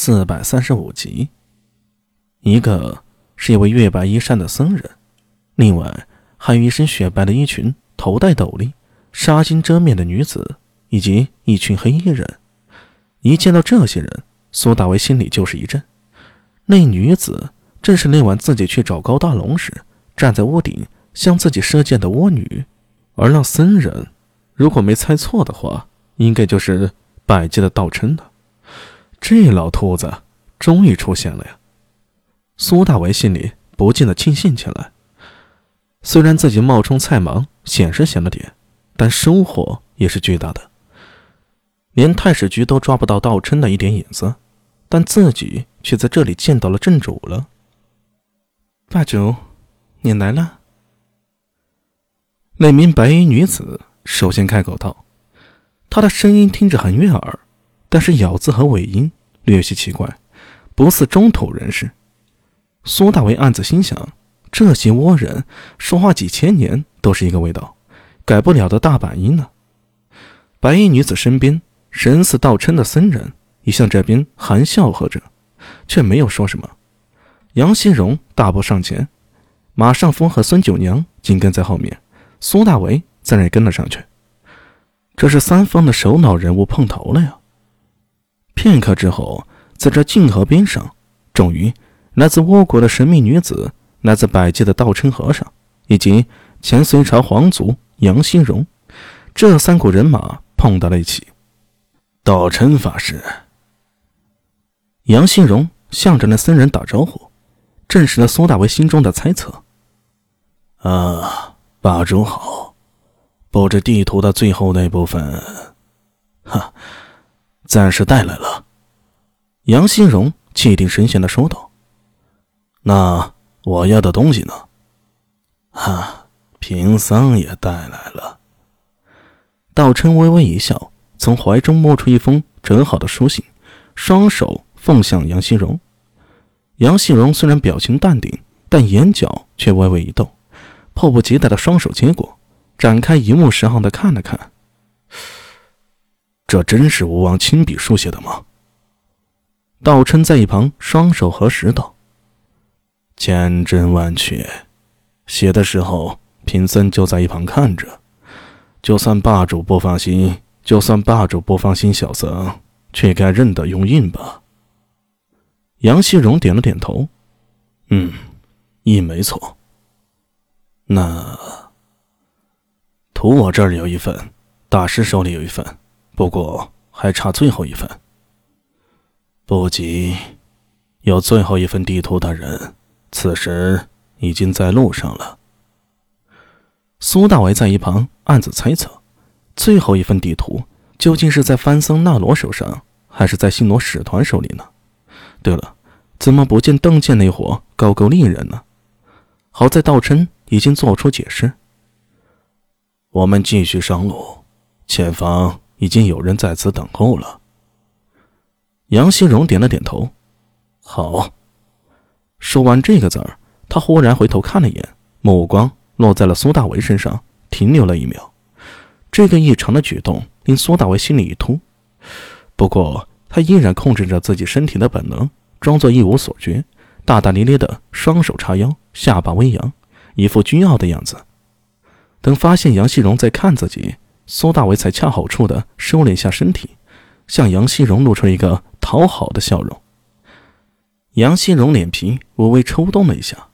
四百三十五集。一个是一位月白衣衫的僧人，另外还有一身雪白的衣裙、头戴斗笠、纱巾遮面的女子，以及一群黑衣人。一见到这些人，苏大为心里就是一震。那女子正是那晚自己去找高大龙时，站在屋顶向自己射箭的巫女，而那僧人，如果没猜错的话，应该就是百界的道琛了。这老秃子终于出现了呀！苏大为心里不禁的庆幸起来。虽然自己冒充菜盲显是闲了点，但收获也是巨大的。连太史局都抓不到道琛的一点影子，但自己却在这里见到了正主了。大九，你来了。那名白衣女子首先开口道，她的声音听着很悦耳。但是咬字和尾音略有些奇怪，不似中土人士。苏大为暗自心想：这些倭人说话几千年都是一个味道，改不了的大板音呢。白衣女子身边神似道琛的僧人也向这边含笑喝着，却没有说什么。杨新荣大步上前，马上风和孙九娘紧跟在后面，苏大为自然也跟了上去。这是三方的首脑人物碰头了呀！片刻之后，在这静河边上，终于来自倭国的神秘女子、来自百界的道琛和尚，以及前隋朝皇族杨新荣，这三股人马碰到了一起。道琛法师，杨新荣向着那僧人打招呼，证实了苏大为心中的猜测。啊，霸主好，布置地图的最后那部分，哈。暂时带来了，杨新荣气定神闲的说道：“那我要的东西呢？”哈，贫僧也带来了。道琛微微一笑，从怀中摸出一封折好的书信，双手奉向杨新荣。杨新荣虽然表情淡定，但眼角却微微一动，迫不及待的双手接过，展开一目十行的看了看。这真是吴王亲笔书写的吗？道琛在一旁双手合十道：“千真万确，写的时候贫僧就在一旁看着。就算霸主不放心，就算霸主不放心小僧，却该认得用印吧。”杨希荣点了点头：“嗯，印没错。那图我这儿有一份，大师手里有一份。”不过还差最后一份。不急，有最后一份地图的人，此时已经在路上了。苏大为在一旁暗自猜测：最后一份地图究竟是在翻僧纳罗手上，还是在星罗使团手里呢？对了，怎么不见邓健那伙高句丽人呢？好在道琛已经做出解释。我们继续上路，前方。已经有人在此等候了。杨新荣点了点头，好。说完这个字儿，他忽然回头看了一眼，目光落在了苏大为身上，停留了一秒。这个异常的举动令苏大为心里一突，不过他依然控制着自己身体的本能，装作一无所觉，大大咧咧的双手叉腰，下巴微扬，一副倨傲的样子。等发现杨希荣在看自己。苏大为才恰好处的收敛一下身体，向杨希荣露出一个讨好的笑容。杨希荣脸皮微微抽动了一下，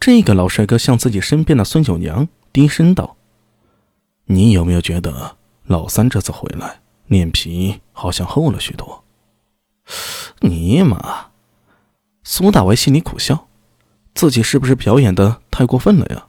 这个老帅哥向自己身边的孙九娘低声道：“你有没有觉得老三这次回来脸皮好像厚了许多？”尼玛！苏大为心里苦笑，自己是不是表演的太过分了呀？